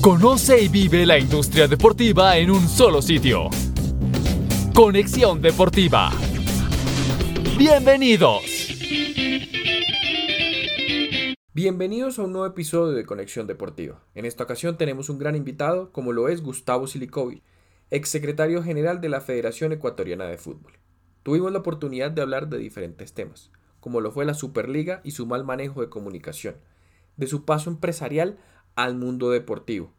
Conoce y vive la industria deportiva en un solo sitio. Conexión Deportiva. Bienvenidos. Bienvenidos a un nuevo episodio de Conexión Deportiva. En esta ocasión tenemos un gran invitado, como lo es Gustavo Silikovic, exsecretario general de la Federación Ecuatoriana de Fútbol. Tuvimos la oportunidad de hablar de diferentes temas, como lo fue la Superliga y su mal manejo de comunicación, de su paso empresarial al mundo deportivo.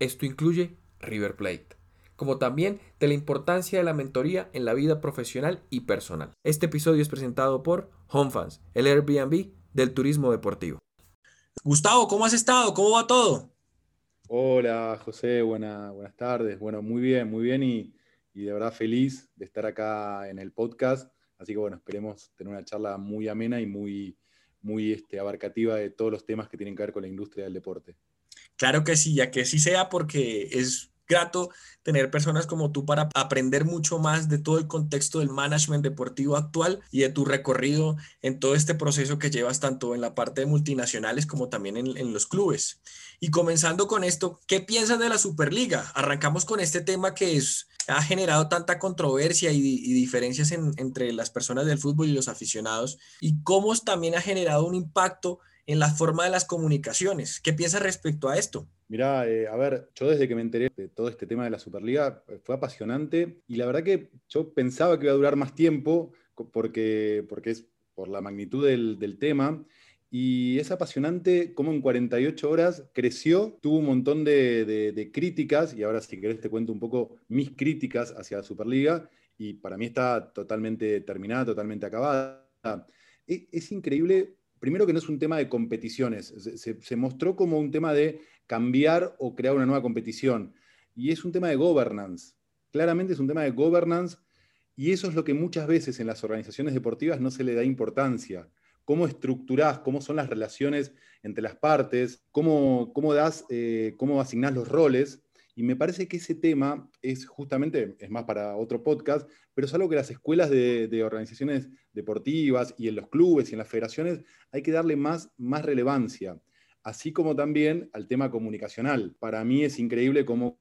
Esto incluye River Plate, como también de la importancia de la mentoría en la vida profesional y personal. Este episodio es presentado por HomeFans, el Airbnb del turismo deportivo. Gustavo, ¿cómo has estado? ¿Cómo va todo? Hola, José, buenas tardes. Bueno, muy bien, muy bien y, y de verdad feliz de estar acá en el podcast. Así que bueno, esperemos tener una charla muy amena y muy, muy este, abarcativa de todos los temas que tienen que ver con la industria del deporte. Claro que sí, ya que sí sea porque es grato tener personas como tú para aprender mucho más de todo el contexto del management deportivo actual y de tu recorrido en todo este proceso que llevas tanto en la parte de multinacionales como también en, los clubes. Y comenzando con esto, ¿qué piensas de la Superliga? Arrancamos con este tema que ha generado tanta controversia y, diferencias entre las personas del fútbol y los aficionados y cómo también ha generado un impacto en la forma de las comunicaciones. ¿Qué piensas respecto a esto? Mirá, eh, a ver, yo desde que me enteré de todo este tema de la Superliga eh, fue apasionante y la verdad que yo pensaba que iba a durar más tiempo porque, porque es por la magnitud del, tema y es apasionante cómo en 48 horas creció, tuvo un montón de, críticas, y ahora si querés te cuento un poco mis críticas hacia la Superliga, y para mí está totalmente terminada, totalmente acabada. E, es increíble primero que no es un tema de competiciones, se, mostró como un tema de cambiar o crear una nueva competición. Y es un tema de governance. Claramente es un tema de governance y eso es lo que muchas veces en las organizaciones deportivas no se le da importancia. Cómo estructurás, cómo son las relaciones entre las partes, cómo, cómo das, eh, cómo asignás los roles y me parece que ese tema es justamente, es más para otro podcast, pero es algo que las escuelas de, organizaciones deportivas y en los clubes y en las federaciones hay que darle más, más relevancia, así como también al tema comunicacional. Para mí es increíble cómo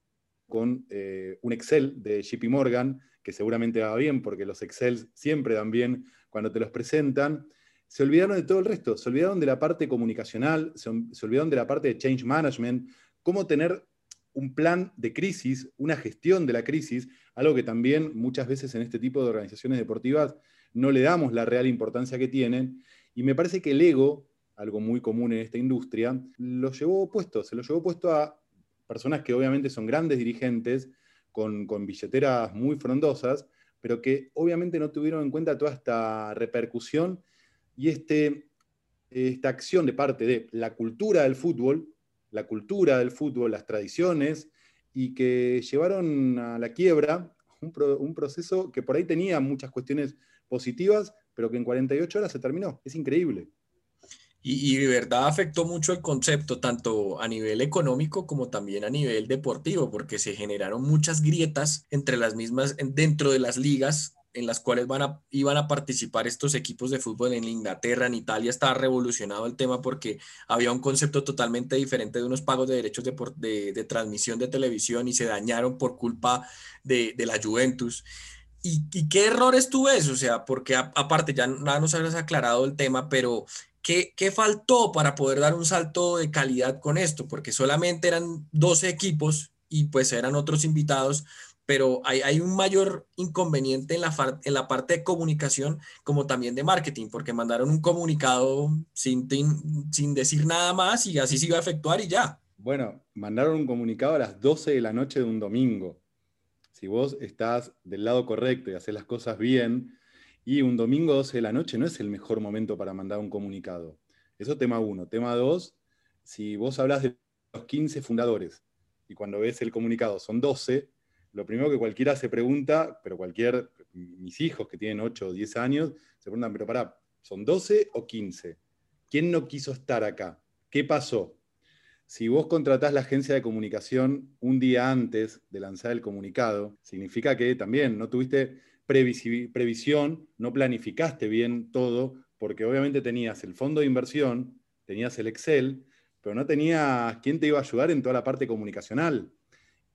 con eh, un Excel de JP Morgan, que seguramente va bien porque los Excel siempre dan bien cuando te los presentan, se olvidaron de todo el resto, se olvidaron de la parte comunicacional, se, se olvidaron de la parte de change management, cómo tener un plan de crisis, una gestión de la crisis, algo que también muchas veces en este tipo de organizaciones deportivas no le damos la real importancia que tienen. Y me parece que el ego, algo muy común en esta industria, lo llevó puesto, se lo llevó puesto a personas que obviamente son grandes dirigentes, con, con billeteras muy frondosas, pero que obviamente no tuvieron en cuenta toda esta repercusión y este, esta acción de parte de la cultura del fútbol, la cultura del fútbol, las tradiciones, y que llevaron a la quiebra un, proceso que por ahí tenía muchas cuestiones positivas, pero que en 48 horas se terminó. Es increíble. Y, y, de verdad afectó mucho el concepto, tanto a nivel económico como también a nivel deportivo, porque se generaron muchas grietas entre las mismas, dentro de las ligas en las cuales van a, iban a participar estos equipos de fútbol en Inglaterra, en Italia, estaba revolucionado el tema porque había un concepto totalmente diferente de unos pagos de derechos de, de, transmisión de televisión y se dañaron por culpa de, de la Juventus. ¿Y, ¿Y, qué errores tú ves? O sea, porque aparte ya nada nos habías aclarado el tema, pero ¿qué, ¿qué faltó para poder dar un salto de calidad con esto? Porque solamente eran 12 equipos y pues eran otros invitados, pero hay, un mayor inconveniente en la, parte de comunicación como también de marketing, porque mandaron un comunicado sin, sin decir nada más y así se iba a efectuar y ya. Bueno, mandaron un comunicado a las 12 de la noche de un domingo. Si vos estás del lado correcto y haces las cosas bien, y un domingo 12 de la noche no es el mejor momento para mandar un comunicado. Eso tema uno. Tema dos, si vos hablas de los 15 fundadores y cuando ves el comunicado son 12, lo primero que cualquiera se pregunta, pero cualquier, mis hijos que tienen 8 o 10 años, se preguntan, pero pará, ¿son 12 o 15? ¿Quién no quiso estar acá? ¿Qué pasó? Si vos contratás la agencia de comunicación un día antes de lanzar el comunicado, significa que también no tuviste previsión, no planificaste bien todo, porque obviamente tenías el fondo de inversión, tenías el Excel, pero no tenías quién te iba a ayudar en toda la parte comunicacional.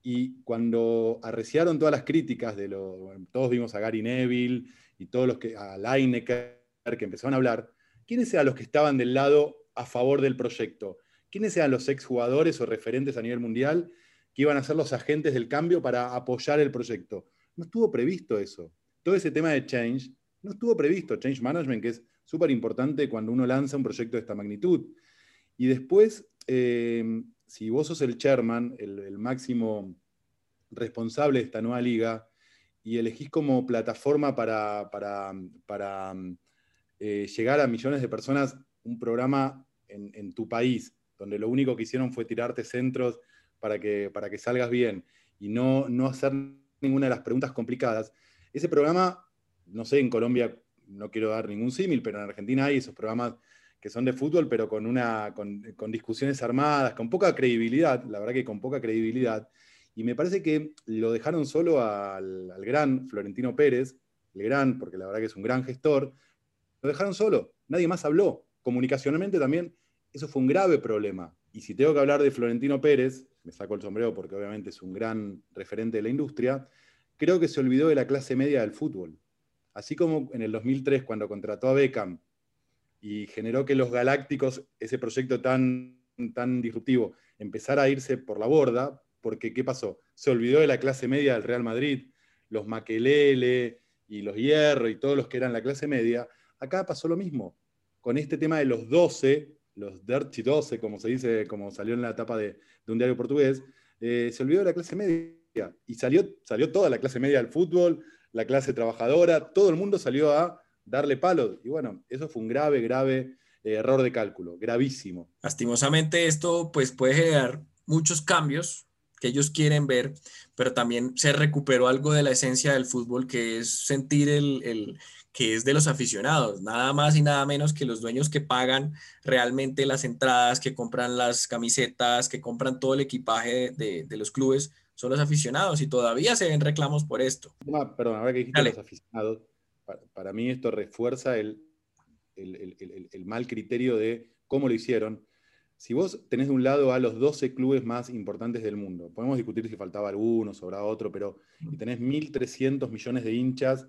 Y cuando arreciaron todas las críticas de lo, todos vimos a Gary Neville y todos los que, a Lineker, que empezaron a hablar, ¿quiénes eran los que estaban del lado a favor del proyecto? ¿Quiénes eran los exjugadores o referentes a nivel mundial que iban a ser los agentes del cambio para apoyar el proyecto? No estuvo previsto eso. Todo ese tema de change no estuvo previsto. Change management, que es súper importante cuando uno lanza un proyecto de esta magnitud. Y después, eh, si vos sos el chairman, el, máximo responsable de esta nueva liga, y elegís como plataforma para, eh, llegar a millones de personas un programa en, tu país, donde lo único que hicieron fue tirarte centros para que, salgas bien y no hacer ninguna de las preguntas complicadas, ese programa, no sé, en Colombia no quiero dar ningún símil, pero en Argentina hay esos programas que son de fútbol, pero con, una, con, discusiones armadas, con poca credibilidad, la verdad que con poca credibilidad. Y me parece que lo dejaron solo al, gran Florentino Pérez, el gran, porque la verdad que es un gran gestor, lo dejaron solo, nadie más habló. Comunicacionalmente también, eso fue un grave problema. Y si tengo que hablar de Florentino Pérez, me saco el sombrero porque obviamente es un gran referente de la industria, creo que se olvidó de la clase media del fútbol. Así como en el 2003, cuando contrató a Beckham y generó que los Galácticos, ese proyecto tan, tan disruptivo, empezara a irse por la borda, porque ¿qué pasó? Se olvidó de la clase media del Real Madrid, los Maquelele y los Hierro y todos los que eran la clase media. Acá pasó lo mismo, con este tema de los 12, los Dirty 12, como se dice, como salió en la etapa de, un diario portugués, eh, se olvidó de la clase media y salió, salió toda la clase media del fútbol, la clase trabajadora, todo el mundo salió a darle palo. Y bueno, eso fue un grave, grave eh, error de cálculo, gravísimo. Lastimosamente esto pues puede generar muchos cambios que ellos quieren ver, pero también se recuperó algo de la esencia del fútbol, que es sentir el, que es de los aficionados, nada más y nada menos que los dueños que pagan realmente las entradas, que compran las camisetas, que compran todo el equipaje de, de los clubes, son los aficionados y todavía se ven reclamos por esto. perdón, ahora que dijiste los aficionados, para, mí esto refuerza el, el, mal criterio de cómo lo hicieron. Si vos tenés de un lado a los 12 clubes más importantes del mundo, podemos discutir si faltaba alguno, sobraba otro, pero y tenés 1.300 millones de hinchas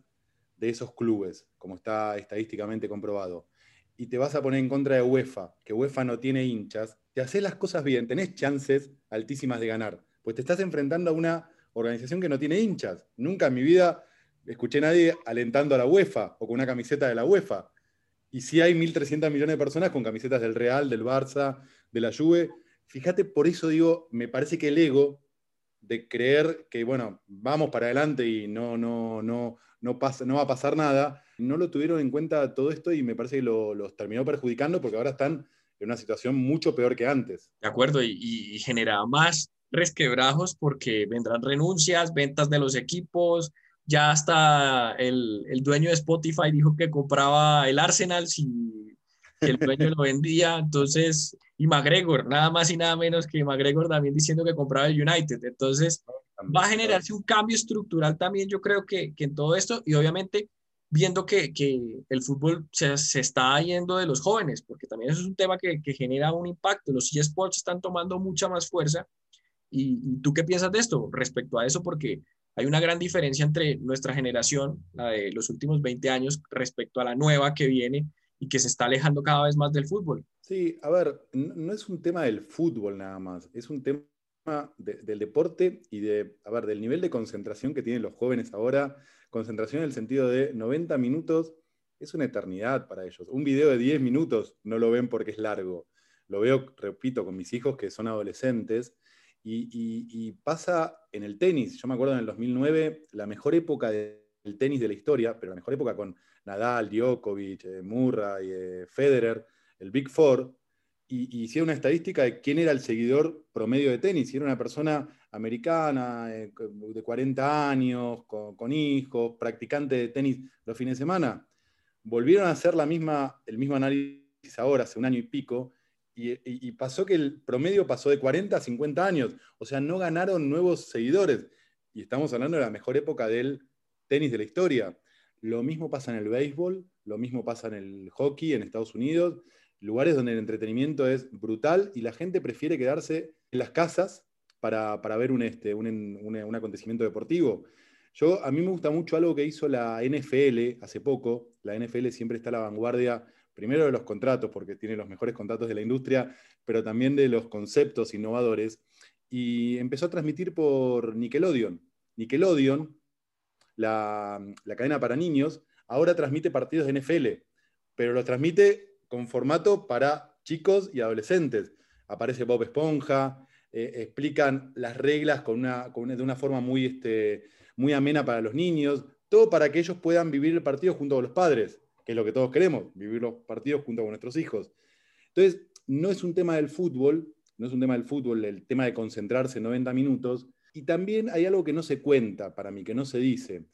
de esos clubes, como está estadísticamente comprobado, y te vas a poner en contra de UEFA, que UEFA no tiene hinchas, te haces las cosas bien, tenés chances altísimas de ganar, pues te estás enfrentando a una organización que no tiene hinchas. Nunca en mi vida escuché a nadie alentando a la UEFA o con una camiseta de la UEFA. Y si hay 1.300 millones de personas con camisetas del Real, del Barça, de la Juve. Fíjate, por eso digo, me parece que el ego de creer que, bueno, vamos para adelante y no, no, no, no, pasa, no va a pasar nada, no lo tuvieron en cuenta todo esto y me parece que los terminó perjudicando porque ahora están en una situación mucho peor que antes. De acuerdo, y, y genera más resquebrajos porque vendrán renuncias, ventas de los equipos, ya hasta el, el, dueño de Spotify dijo que compraba el Arsenal si el dueño lo vendía, entonces, y McGregor, nada más y nada menos que McGregor también diciendo que compraba el United, entonces va a generarse un cambio estructural también, yo creo que, que en todo esto, y obviamente viendo que, que el fútbol se, se, está yendo de los jóvenes, porque también eso es un tema que, que genera un impacto, los eSports están tomando mucha más fuerza, y, y tú qué piensas de esto respecto a eso, porque hay una gran diferencia entre nuestra generación, la de los últimos 20 años, respecto a la nueva que viene y que se está alejando cada vez más del fútbol. Sí, a ver, no es un tema del fútbol nada más, es un tema del deporte y de, a ver, del nivel de concentración que tienen los jóvenes ahora. Concentración en el sentido de 90 minutos es una eternidad para ellos. Un video de 10 minutos no lo ven porque es largo. Lo veo, repito, con mis hijos que son adolescentes y, pasa en el tenis. Yo me acuerdo en el 2009, la mejor época del tenis de la historia, pero la mejor época con Nadal, Djokovic, eh, Murray, eh, Federer, el Big Four, y, hicieron una estadística de quién era el seguidor promedio de tenis. Si era una persona americana, eh, de 40 años, con, hijos, practicante de tenis los fines de semana. Volvieron a hacer la misma, el mismo análisis ahora, hace un año y pico, y, pasó que el promedio pasó de 40 a 50 años. O sea, no ganaron nuevos seguidores. Y estamos hablando de la mejor época del tenis de la historia. Lo mismo pasa en el béisbol, lo mismo pasa en el hockey en Estados Unidos, lugares donde el entretenimiento es brutal y la gente prefiere quedarse en las casas para, ver un, este, un, acontecimiento deportivo. Yo, a mí me gusta mucho algo que hizo la NFL hace poco. La NFL siempre está a la vanguardia, primero de los contratos, porque tiene los mejores contratos de la industria, pero también de los conceptos innovadores. Y empezó a transmitir por Nickelodeon. Nickelodeon, la, la cadena para niños, ahora transmite partidos de NFL, pero los transmite con formato para chicos y adolescentes. Aparece Bob Esponja, eh, explican las reglas con una, de una forma muy, este, muy amena para los niños, todo para que ellos puedan vivir el partido junto con los padres, que es lo que todos queremos, vivir los partidos junto con nuestros hijos. Entonces, no es un tema del fútbol, no es un tema del fútbol, el tema de concentrarse 90 minutos, y también hay algo que no se cuenta para mí, que no se dice,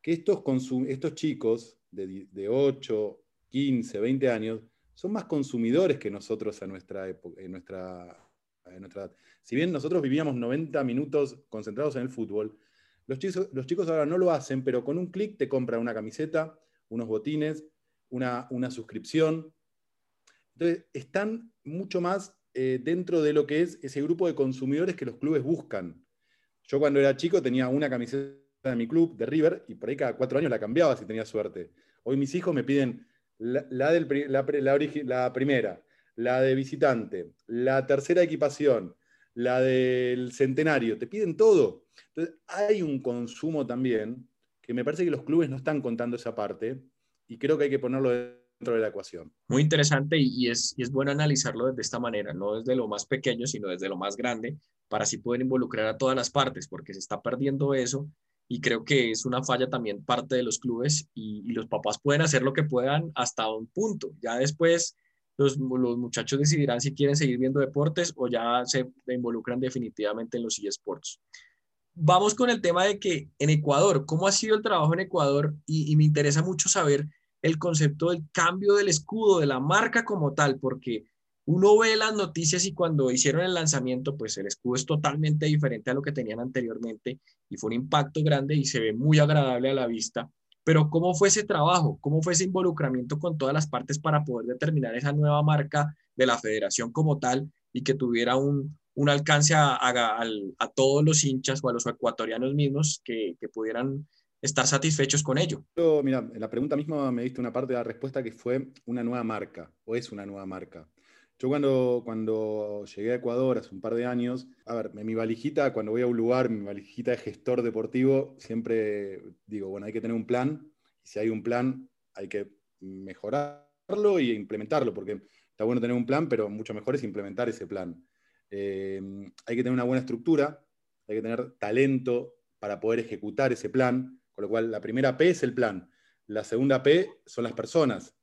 que estos, estos chicos de, de 8, 15, 20 años son más consumidores que nosotros a nuestra, época, en nuestra, en nuestra edad. Si bien nosotros vivíamos 90 minutos concentrados en el fútbol, los chicos, los chicos ahora no lo hacen, pero con un clic te compran una camiseta, unos botines, una, una suscripción. Entonces, están mucho más eh, dentro de lo que es ese grupo de consumidores que los clubes buscan. Yo cuando era chico tenía una camiseta de mi club, de River, y por ahí cada cuatro años la cambiaba si tenía suerte. Hoy mis hijos me piden la, del, la, primera, la de visitante, la tercera equipación, la del centenario, te piden todo. Entonces, hay un consumo también que me parece que los clubes no están contando esa parte y creo que hay que ponerlo dentro de la ecuación. Muy interesante y es, y es bueno analizarlo de esta manera, no desde lo más pequeño, sino desde lo más grande, para así poder involucrar a todas las partes, porque se está perdiendo eso y creo que es una falla también parte de los clubes y, los papás pueden hacer lo que puedan hasta un punto. Ya después los, los, muchachos decidirán si quieren seguir viendo deportes o ya se involucran definitivamente en los eSports. Vamos con el tema de que en Ecuador, ¿cómo ha sido el trabajo en Ecuador? Y, y me interesa mucho saber el concepto del cambio del escudo, de la marca como tal, porque uno ve las noticias y cuando hicieron el lanzamiento, pues el escudo es totalmente diferente a lo que tenían anteriormente y fue un impacto grande y se ve muy agradable a la vista. Pero ¿cómo fue ese trabajo? ¿Cómo fue ese involucramiento con todas las partes para poder determinar esa nueva marca de la federación como tal y que tuviera un, un alcance a, a, todos los hinchas o a los ecuatorianos mismos que, pudieran estar satisfechos con ello? mira, en la pregunta misma me diste una parte de la respuesta que fue una nueva marca o es una nueva marca. Yo cuando, cuando llegué a Ecuador hace un par de años, a ver, mi valijita, cuando voy a un lugar, mi valijita de gestor deportivo, siempre digo, bueno, hay que tener un plan, y si hay un plan, hay que mejorarlo y implementarlo, porque está bueno tener un plan, pero mucho mejor es implementar ese plan. Eh, hay que tener una buena estructura, hay que tener talento para poder ejecutar ese plan, con lo cual la primera P es el plan, la segunda P son las personas,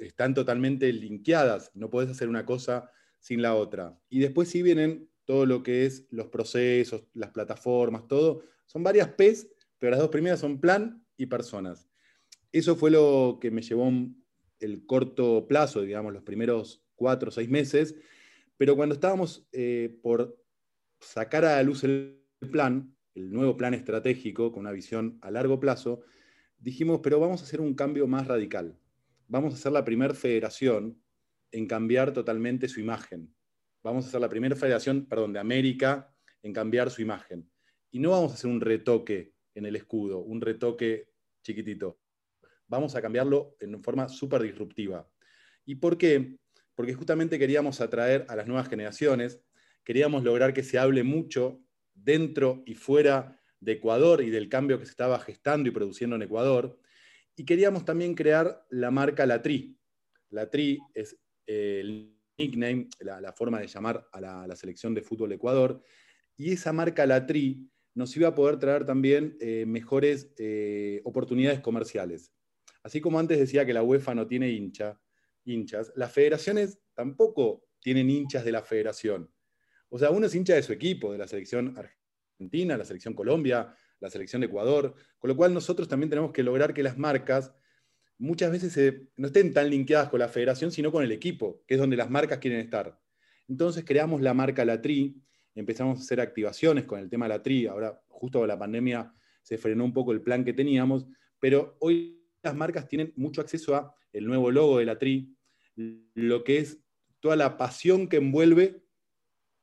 están totalmente linkeadas, no puedes hacer una cosa sin la otra. Y después sí vienen todo lo que es los procesos, las plataformas, todo. Son varias P's, pero las dos primeras son plan y personas. Eso fue lo que me llevó el corto plazo, digamos, los primeros cuatro o seis meses. Pero cuando estábamos eh, por sacar a la luz el plan, el nuevo plan estratégico con una visión a largo plazo, dijimos, pero vamos a hacer un cambio más radical vamos a ser la primera federación en cambiar totalmente su imagen. Vamos a ser la primera federación, perdón, de América en cambiar su imagen. Y no vamos a hacer un retoque en el escudo, un retoque chiquitito. Vamos a cambiarlo en forma súper disruptiva. ¿Y por qué? Porque justamente queríamos atraer a las nuevas generaciones, queríamos lograr que se hable mucho dentro y fuera de Ecuador y del cambio que se estaba gestando y produciendo en Ecuador, y queríamos también crear la marca La Tri. La Tri es eh, el nickname, la, forma de llamar a la, selección de fútbol de Ecuador. Y esa marca La Tri nos iba a poder traer también eh, mejores eh, oportunidades comerciales. Así como antes decía que la UEFA no tiene hincha, hinchas, las federaciones tampoco tienen hinchas de la federación. O sea, uno es hincha de su equipo, de la selección argentina, la selección Colombia, la selección de Ecuador, con lo cual nosotros también tenemos que lograr que las marcas muchas veces no estén tan linkeadas con la federación, sino con el equipo, que es donde las marcas quieren estar. Entonces creamos la marca La Tri, empezamos a hacer activaciones con el tema La Tri, ahora justo con la pandemia se frenó un poco el plan que teníamos, pero hoy las marcas tienen mucho acceso a el nuevo logo de La Tri, lo que es toda la pasión que envuelve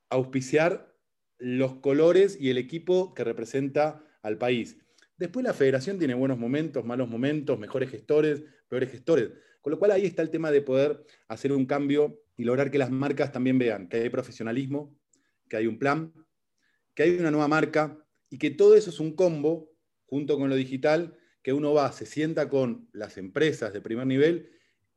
auspiciar los colores y el equipo que representa al país. Después la federación tiene buenos momentos, malos momentos, mejores gestores, peores gestores. Con lo cual ahí está el tema de poder hacer un cambio y lograr que las marcas también vean que hay profesionalismo, que hay un plan, que hay una nueva marca y que todo eso es un combo junto con lo digital, que uno va, se sienta con las empresas de primer nivel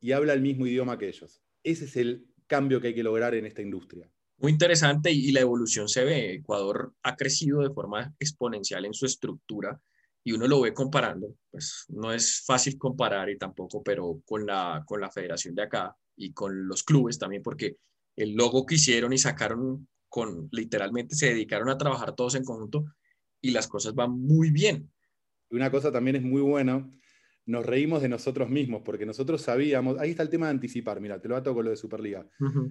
y habla el mismo idioma que ellos. Ese es el cambio que hay que lograr en esta industria. Muy interesante y la evolución se ve. Ecuador ha crecido de forma exponencial en su estructura y uno lo ve comparando. Pues no es fácil comparar y tampoco, pero con la, con la federación de acá y con los clubes también, porque el logo que hicieron y sacaron con, literalmente se dedicaron a trabajar todos en conjunto y las cosas van muy bien. Una cosa también es muy buena, nos reímos de nosotros mismos, porque nosotros sabíamos, ahí está el tema de anticipar, mira, te lo ato con lo de Superliga,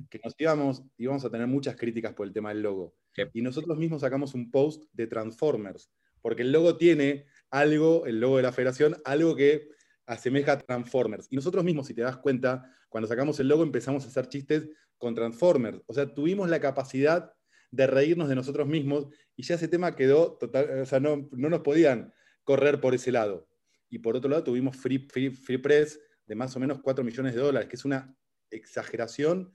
que nos íbamos, íbamos a tener muchas críticas por el tema del logo. Y nosotros mismos sacamos un post de Transformers, porque el logo tiene algo, el logo de la federación, algo que asemeja a Transformers. Y nosotros mismos, si te das cuenta, cuando sacamos el logo empezamos a hacer chistes con Transformers. O sea, tuvimos la capacidad de reírnos de nosotros mismos y ya ese tema quedó total, o sea, no, no nos podían correr por ese lado. Y por otro lado tuvimos Free, free, Press de más o menos 4 millones de dólares, que es una exageración.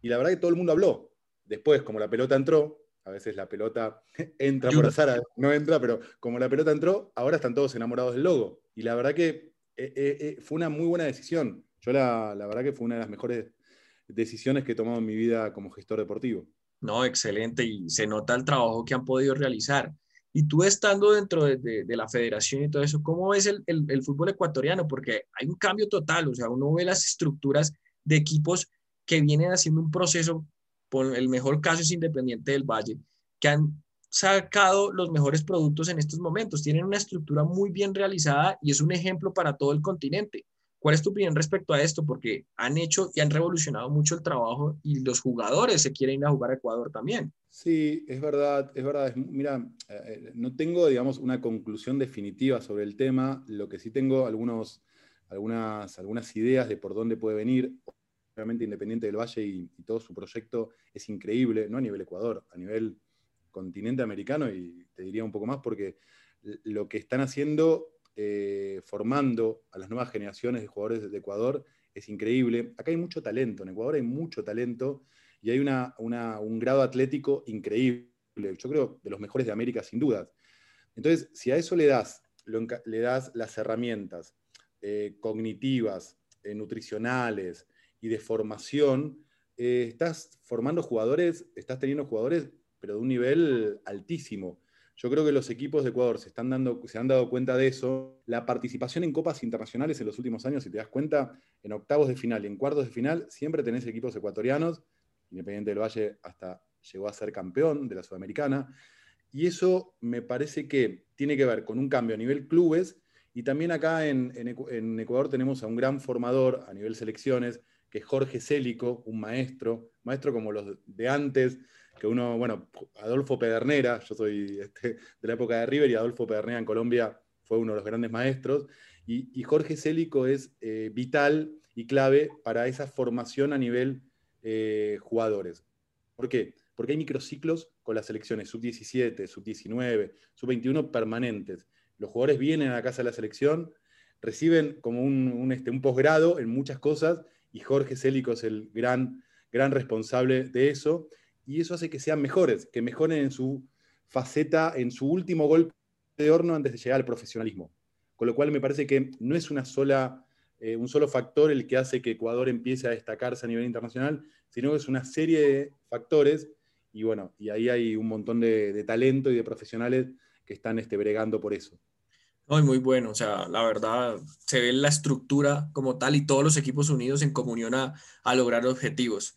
Y la verdad que todo el mundo habló. Después, como la pelota entró, a veces la pelota entra por azar, no entra, pero como la pelota entró, ahora están todos enamorados del logo. Y la verdad que eh, eh, eh, fue una muy buena decisión. Yo la, la, verdad que fue una de las mejores decisiones que he tomado en mi vida como gestor deportivo. No, excelente. Y se nota el trabajo que han podido realizar. Y tú estando dentro de, la federación y todo eso, ¿cómo ves el, el, fútbol ecuatoriano? Porque hay un cambio total, o sea, uno ve las estructuras de equipos que vienen haciendo un proceso, por el mejor caso es Independiente del Valle, que han sacado los mejores productos en estos momentos. Tienen una estructura muy bien realizada y es un ejemplo para todo el continente. ¿Cuál es tu opinión respecto a esto? Porque han hecho y han revolucionado mucho el trabajo y los jugadores se quieren ir a jugar a Ecuador también. Sí, es verdad, es verdad. Mira, eh, no tengo, digamos, una conclusión definitiva sobre el tema. Lo que sí tengo algunos, algunas, algunas ideas de por dónde puede venir. Obviamente Independiente del Valle y, y todo su proyecto es increíble, no a nivel Ecuador, a nivel continente americano y te diría un poco más porque lo que están haciendo, eh, formando a las nuevas generaciones de jugadores de Ecuador, es increíble. Acá hay mucho talento, en Ecuador hay mucho talento y hay una, un grado atlético increíble, yo creo de los mejores de América sin dudas. Entonces, si a eso le das, le das las herramientas eh, cognitivas, eh, nutricionales y de formación, estás formando jugadores, estás teniendo jugadores pero de un nivel altísimo. Yo creo que los equipos de Ecuador se, están dando, se han dado cuenta de eso. La participación en copas internacionales en los últimos años, si te das cuenta, en octavos de final y en cuartos de final, siempre tenés equipos ecuatorianos. Independiente del Valle hasta llegó a ser campeón de la Sudamericana. Y eso me parece que tiene que ver con un cambio a nivel clubes y también acá en, en Ecuador tenemos a un gran formador a nivel selecciones, que es Jorge Célico, un maestro, maestro como los de antes, que uno, bueno, Adolfo Pedernera, yo soy este, de la época de River y Adolfo Pedernera en Colombia fue uno de los grandes maestros, y, Jorge Célico es eh, vital y clave para esa formación a nivel eh, jugadores. ¿Por qué? Porque hay microciclos con las selecciones sub-17, sub-19, sub-21 permanentes. Los jugadores vienen a la casa de la selección, reciben como un, este, un posgrado en muchas cosas, y Jorge Célico es el gran, gran responsable de eso y eso hace que sean mejores, que mejoren en su faceta, en su último golpe de horno antes de llegar al profesionalismo. Con lo cual me parece que no es una sola, eh, un solo factor el que hace que Ecuador empiece a destacarse a nivel internacional, sino que es una serie de factores y bueno, y ahí hay un montón de, talento y de profesionales que están este, bregando por eso. Muy, muy bueno, o sea, la verdad se ve la estructura como tal y todos los equipos unidos en comunión a, a lograr objetivos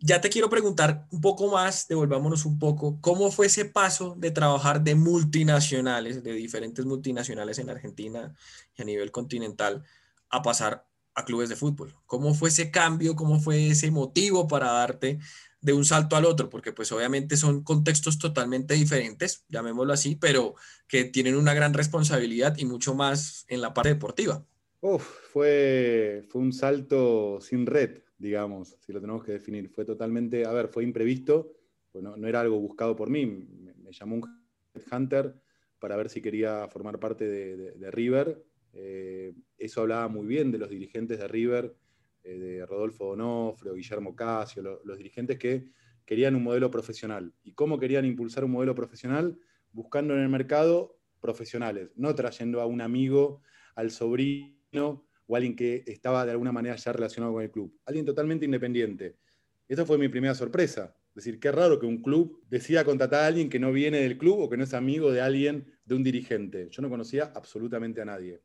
ya te quiero preguntar un poco más, devolvámonos un poco, ¿cómo fue ese paso de trabajar de multinacionales, de diferentes multinacionales en Argentina y a nivel continental, a pasar a clubes de fútbol? ¿Cómo fue ese cambio? ¿Cómo fue ese motivo para darte de un salto al otro? Porque pues obviamente son contextos totalmente diferentes, llamémoslo así, pero que tienen una gran responsabilidad y mucho más en la parte deportiva. Uf, fue, fue un salto sin red digamos, si lo tenemos que definir. Fue totalmente, a ver, fue imprevisto, pues no, era algo buscado por mí. Me, llamó un hunter para ver si quería formar parte de, River. Eh, eso hablaba muy bien de los dirigentes de River, eh, de Rodolfo Donofrio, Guillermo Casio, los dirigentes que querían un modelo profesional. ¿Y cómo querían impulsar un modelo profesional? Buscando en el mercado profesionales, no trayendo a un amigo, al sobrino o alguien que estaba de alguna manera ya relacionado con el club. Alguien totalmente independiente. Esa fue mi primera sorpresa. Es decir, qué raro que un club decida contratar a alguien que no viene del club o que no es amigo de alguien, de un dirigente. Yo no conocía absolutamente a nadie.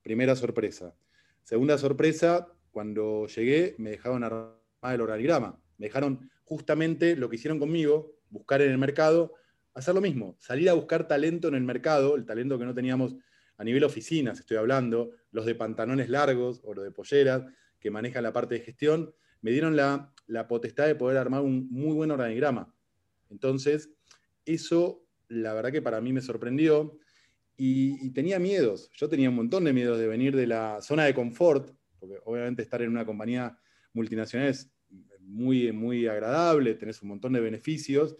Primera sorpresa. Segunda sorpresa, cuando llegué me dejaron armar el organigrama. Me dejaron justamente lo que hicieron conmigo, buscar en el mercado, hacer lo mismo, salir a buscar talento en el mercado, el talento que no teníamos a nivel oficinas, estoy hablando, los de pantalones largos o los de polleras, que manejan la parte de gestión, me dieron la, potestad de poder armar un muy buen organigrama. Entonces, eso la verdad que para mí me sorprendió y, tenía miedos. Yo tenía un montón de miedos de venir de la zona de confort, porque obviamente estar en una compañía multinacional es muy, muy agradable, tenés un montón de beneficios.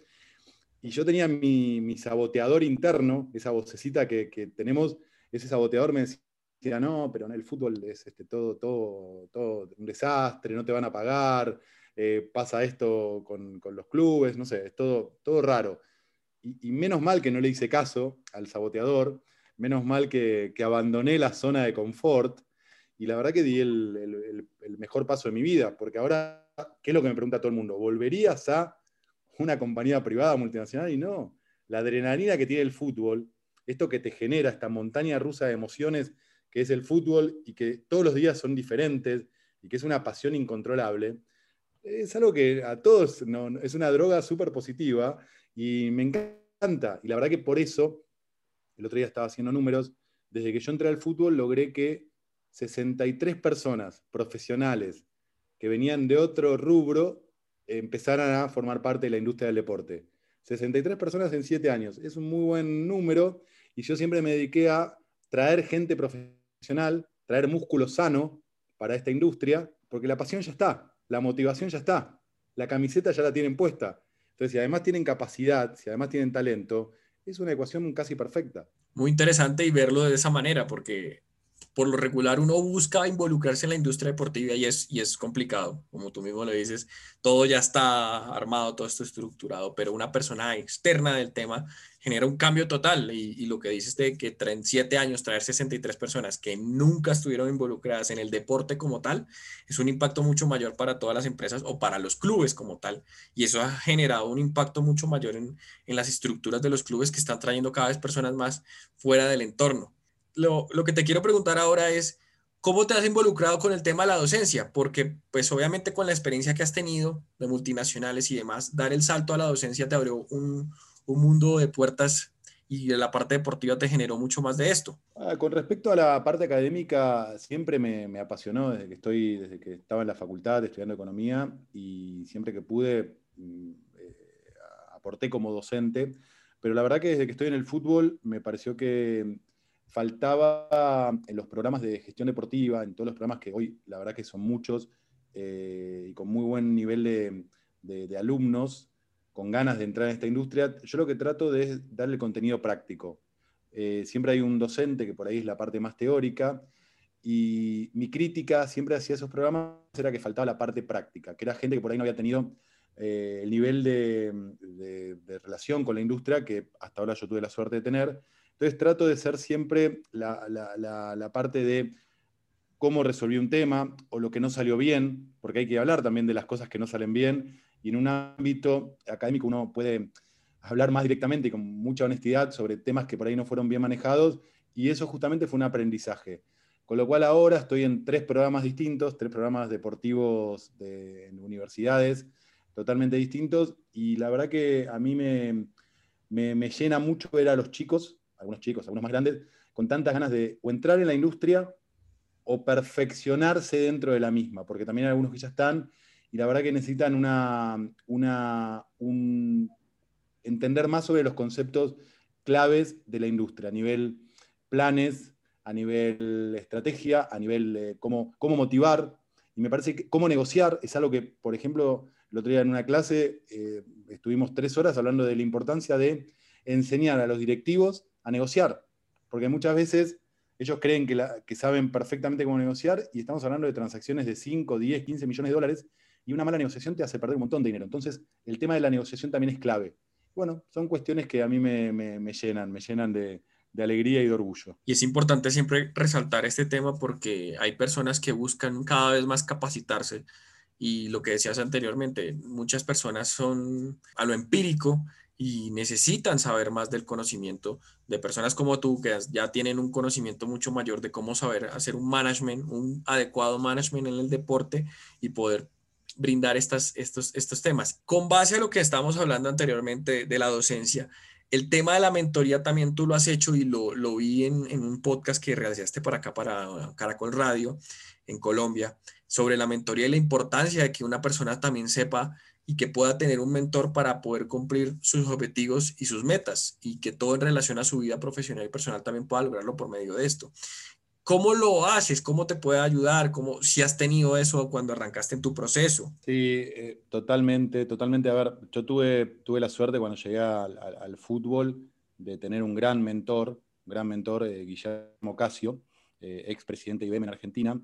Y yo tenía mi, saboteador interno, esa vocecita que, tenemos, ese saboteador me decía, no, pero en el fútbol es este, todo, todo, todo un desastre, no te van a pagar, eh, pasa esto con, los clubes, no sé, es todo, todo raro. Y, menos mal que no le hice caso al saboteador, menos mal que, abandoné la zona de confort y la verdad que di el, el mejor paso de mi vida, porque ahora ¿qué es lo que me pregunta todo el mundo? ¿Volverías a una compañía privada multinacional? Y no, la adrenalina que tiene el fútbol, esto que te genera, esta montaña rusa de emociones que es el fútbol y que todos los días son diferentes y que es una pasión incontrolable, es algo que a todos es una droga súper positiva y me encanta. Y la verdad que por eso, el otro día estaba haciendo números, desde que yo entré al fútbol logré que 63 personas profesionales que venían de otro rubro empezaran a formar parte de la industria del deporte. 63 personas en 7 años. Es un muy buen número y yo siempre me dediqué a traer gente profesional, traer músculo sano para esta industria, porque la pasión ya está, la motivación ya está, la camiseta ya la tienen puesta. Entonces, si además tienen capacidad, si además tienen talento, es una ecuación casi perfecta. Muy interesante y verlo de esa manera, porque por lo regular uno busca involucrarse en la industria deportiva y es, y es complicado, como tú mismo lo dices, todo ya está armado, todo está estructurado, pero una persona externa del tema genera un cambio total y, lo que dices de que en siete años traer 63 personas que nunca estuvieron involucradas en el deporte como tal, es un impacto mucho mayor para todas las empresas o para los clubes como tal. Y eso ha generado un impacto mucho mayor en, en las estructuras de los clubes que están trayendo cada vez personas más fuera del entorno lo, que te quiero preguntar ahora es, ¿cómo te has involucrado con el tema de la docencia? Porque pues obviamente con la experiencia que has tenido de multinacionales y demás, dar el salto a la docencia te abrió un, mundo de puertas y la parte deportiva te generó mucho más de esto. Ah, con respecto a la parte académica, siempre me, apasionó desde que estoy, desde que estaba en la facultad estudiando economía y siempre que pude mm, eh, aporté como docente. Pero la verdad que desde que estoy en el fútbol me pareció que faltaba en los programas de gestión deportiva, en todos los programas que hoy la verdad que son muchos eh, y con muy buen nivel de, alumnos, con ganas de entrar en esta industria, yo lo que trato de es darle contenido práctico. Eh, siempre hay un docente que por ahí es la parte más teórica y mi crítica siempre hacia esos programas era que faltaba la parte práctica, que era gente que por ahí no había tenido eh, el nivel de, de relación con la industria que hasta ahora yo tuve la suerte de tener entonces trato de ser siempre la, parte de cómo resolví un tema o lo que no salió bien, porque hay que hablar también de las cosas que no salen bien, y en un ámbito académico uno puede hablar más directamente y con mucha honestidad sobre temas que por ahí no fueron bien manejados, y eso justamente fue un aprendizaje. Con lo cual ahora estoy en tres programas distintos, tres programas deportivos de, universidades totalmente distintos, y la verdad que a mí me llena mucho ver a los chicos algunos chicos, algunos más grandes, con tantas ganas de o entrar en la industria o perfeccionarse dentro de la misma, porque también hay algunos que ya están y la verdad que necesitan una, una entender más sobre los conceptos claves de la industria, a nivel planes, a nivel estrategia, a nivel cómo, cómo motivar. Y me parece que cómo negociar es algo que, por ejemplo, el otro día en una clase eh, estuvimos tres horas hablando de la importancia de enseñar a los directivos a negociar, porque muchas veces ellos creen que, saben perfectamente cómo negociar y estamos hablando de transacciones de 5, 10, 15 millones de dólares y una mala negociación te hace perder un montón de dinero. Entonces, el tema de la negociación también es clave. Bueno, son cuestiones que a mí me, llenan, me llenan de, de alegría y de orgullo. Y es importante siempre resaltar este tema porque hay personas que buscan cada vez más capacitarse y lo que decías anteriormente, muchas personas son a lo empírico y necesitan saber más del conocimiento de personas como tú que ya tienen un conocimiento mucho mayor de cómo saber hacer un management, un adecuado management en el deporte y poder brindar estas, estos, estos temas. Con base a lo que estábamos hablando anteriormente de la docencia, el tema de la mentoría también tú lo has hecho y lo, lo vi en, en, un podcast que realizaste para acá, para Caracol Radio, en Colombia, sobre la mentoría y la importancia de que una persona también sepa y que pueda tener un mentor para poder cumplir sus objetivos y sus metas y que todo en relación a su vida profesional y personal también pueda lograrlo por medio de esto. ¿Cómo lo haces? ¿Cómo te puede ayudar? ¿Cómo, si has tenido eso cuando arrancaste en tu proceso? Sí, eh, totalmente, totalmente. A ver, yo tuve, tuve la suerte cuando llegué al, fútbol de tener un gran mentor, gran mentor, eh, Guillermo Casio, eh, ex presidente de IBM en Argentina.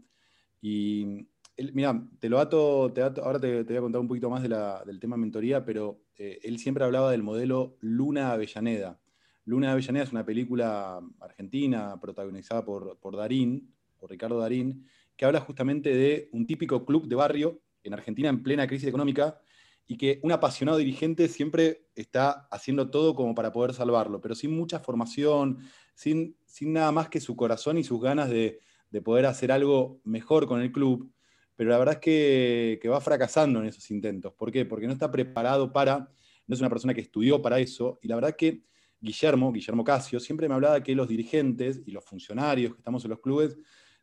Mira, te lo ato, te ahora te, voy a contar un poquito más del tema mentoría, pero él siempre hablaba del modelo Luna Avellaneda Luna de Avellaneda es una película argentina protagonizada por, por Darín, por Ricardo Darín, que habla justamente de un típico club de barrio en Argentina en plena crisis económica y que un apasionado dirigente siempre está haciendo todo como para poder salvarlo, pero sin mucha formación, sin, sin nada más que su corazón y sus ganas de, poder hacer algo mejor con el club. Pero la verdad es que, va fracasando en esos intentos. ¿Por qué? Porque no está preparado para, no es una persona que estudió para eso, y la verdad es que Guillermo, Guillermo Casio, siempre me hablaba que los dirigentes y los funcionarios que estamos en los clubes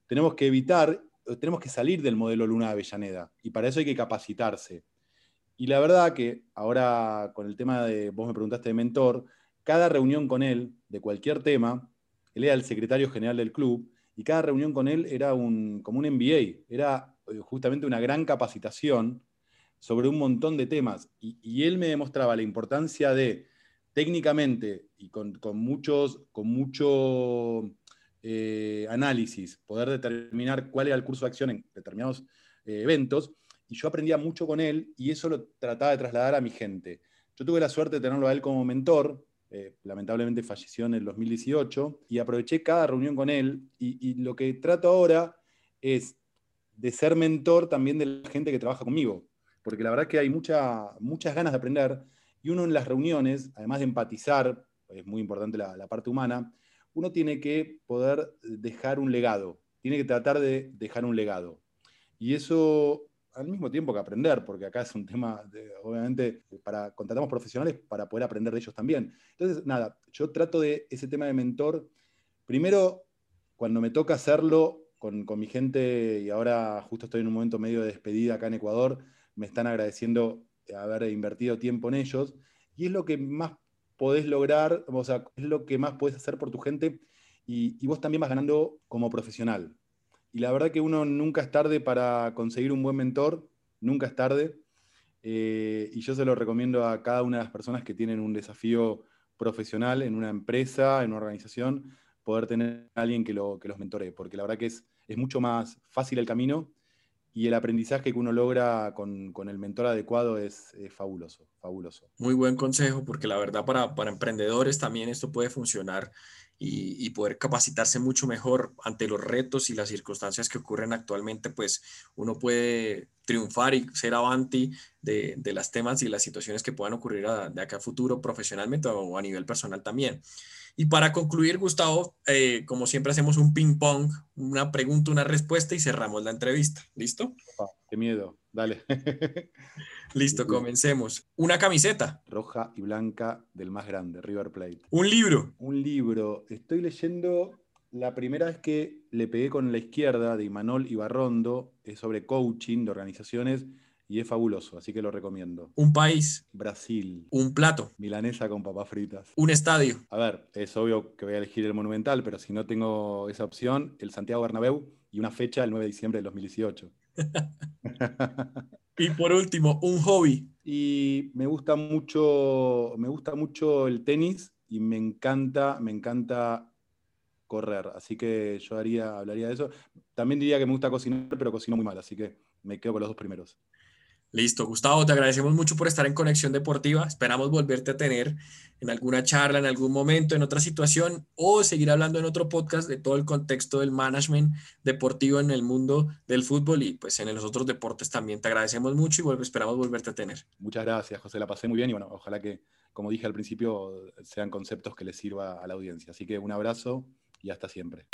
tenemos que evitar, tenemos que salir del modelo Luna Avellaneda y para eso hay que capacitarse. Y la verdad que ahora con el tema de, vos me preguntaste de mentor, cada reunión con él de cualquier tema, él era el secretario general del club y cada reunión con él era un, como un MBA, era justamente una gran capacitación sobre un montón de temas. y él me demostraba la importancia de técnicamente y con, muchos, con mucho eh, análisis, poder determinar cuál era el curso de acción en determinados eh, eventos, y yo aprendía mucho con él y eso lo trataba de trasladar a mi gente. Yo tuve la suerte de tenerlo a él como mentor, eh, lamentablemente falleció en el 2018, y aproveché cada reunión con él, y lo que trato ahora es de ser mentor también de la gente que trabaja conmigo, porque la verdad que hay mucha, muchas ganas de aprender, y uno en las reuniones, además de empatizar, es muy importante la, parte humana, uno tiene que poder dejar un legado, tiene que tratar de dejar un legado. Y eso al mismo tiempo que aprender, porque acá es un tema, obviamente, para contratamos profesionales para poder aprender de ellos también. Entonces, nada, yo trato de ese tema de mentor, primero, cuando me toca hacerlo con, mi gente, y ahora justo estoy en un momento medio de despedida acá en Ecuador, me están agradeciendo haber invertido tiempo en ellos, y es lo que más podés lograr, o sea, es lo que más podés hacer por tu gente, y, vos también vas ganando como profesional. Y la verdad que uno nunca es tarde para conseguir un buen mentor, nunca es tarde, eh, y yo se lo recomiendo a cada una de las personas que tienen un desafío profesional en una empresa, en una organización, poder tener a alguien que, lo, que los mentore, porque la verdad que es, es mucho más fácil el camino y el aprendizaje que uno logra con, el mentor adecuado es, fabuloso, fabuloso. Muy buen consejo, porque la verdad para, para emprendedores también esto puede funcionar y, poder capacitarse mucho mejor ante los retos y las circunstancias que ocurren actualmente, pues uno puede triunfar y ser avanti de, de las temas y las situaciones que puedan ocurrir de acá a futuro profesionalmente o a nivel personal también. Y para concluir, Gustavo, eh, como siempre hacemos un ping pong, una pregunta, una respuesta y cerramos la entrevista. ¿Listo? qué miedo, dale. Listo, comencemos. Una camiseta. Roja y blanca del más grande, River Plate. Un libro. Un libro. Estoy leyendo la primera vez que le pegué con la izquierda de Imanol Ibarrondo, es sobre coaching de organizaciones y es fabuloso, así que lo recomiendo. Un país. Brasil. Un plato. Milanesa con papas fritas. Un estadio. A ver, es obvio que voy a elegir el Monumental, pero si no tengo esa opción, el Santiago Bernabéu y una fecha, el 9 de diciembre del 2018. y por último, un hobby. Y me gusta mucho, me gusta mucho el tenis y me encanta, me encanta correr. Así que yo haría, hablaría de eso. También diría que me gusta cocinar, pero cocino muy mal, así que me quedo con los dos primeros. Listo, Gustavo, te agradecemos mucho por estar en Conexión Deportiva. Esperamos volverte a tener en alguna charla, en algún momento, en otra situación, o seguir hablando en otro podcast de todo el contexto del management deportivo en el mundo del fútbol y pues en los otros deportes también. Te agradecemos mucho y esperamos volverte a tener. Muchas gracias, José. La pasé muy bien y bueno, ojalá que, como dije al principio, sean conceptos que les sirva a la audiencia. Así que un abrazo y hasta siempre.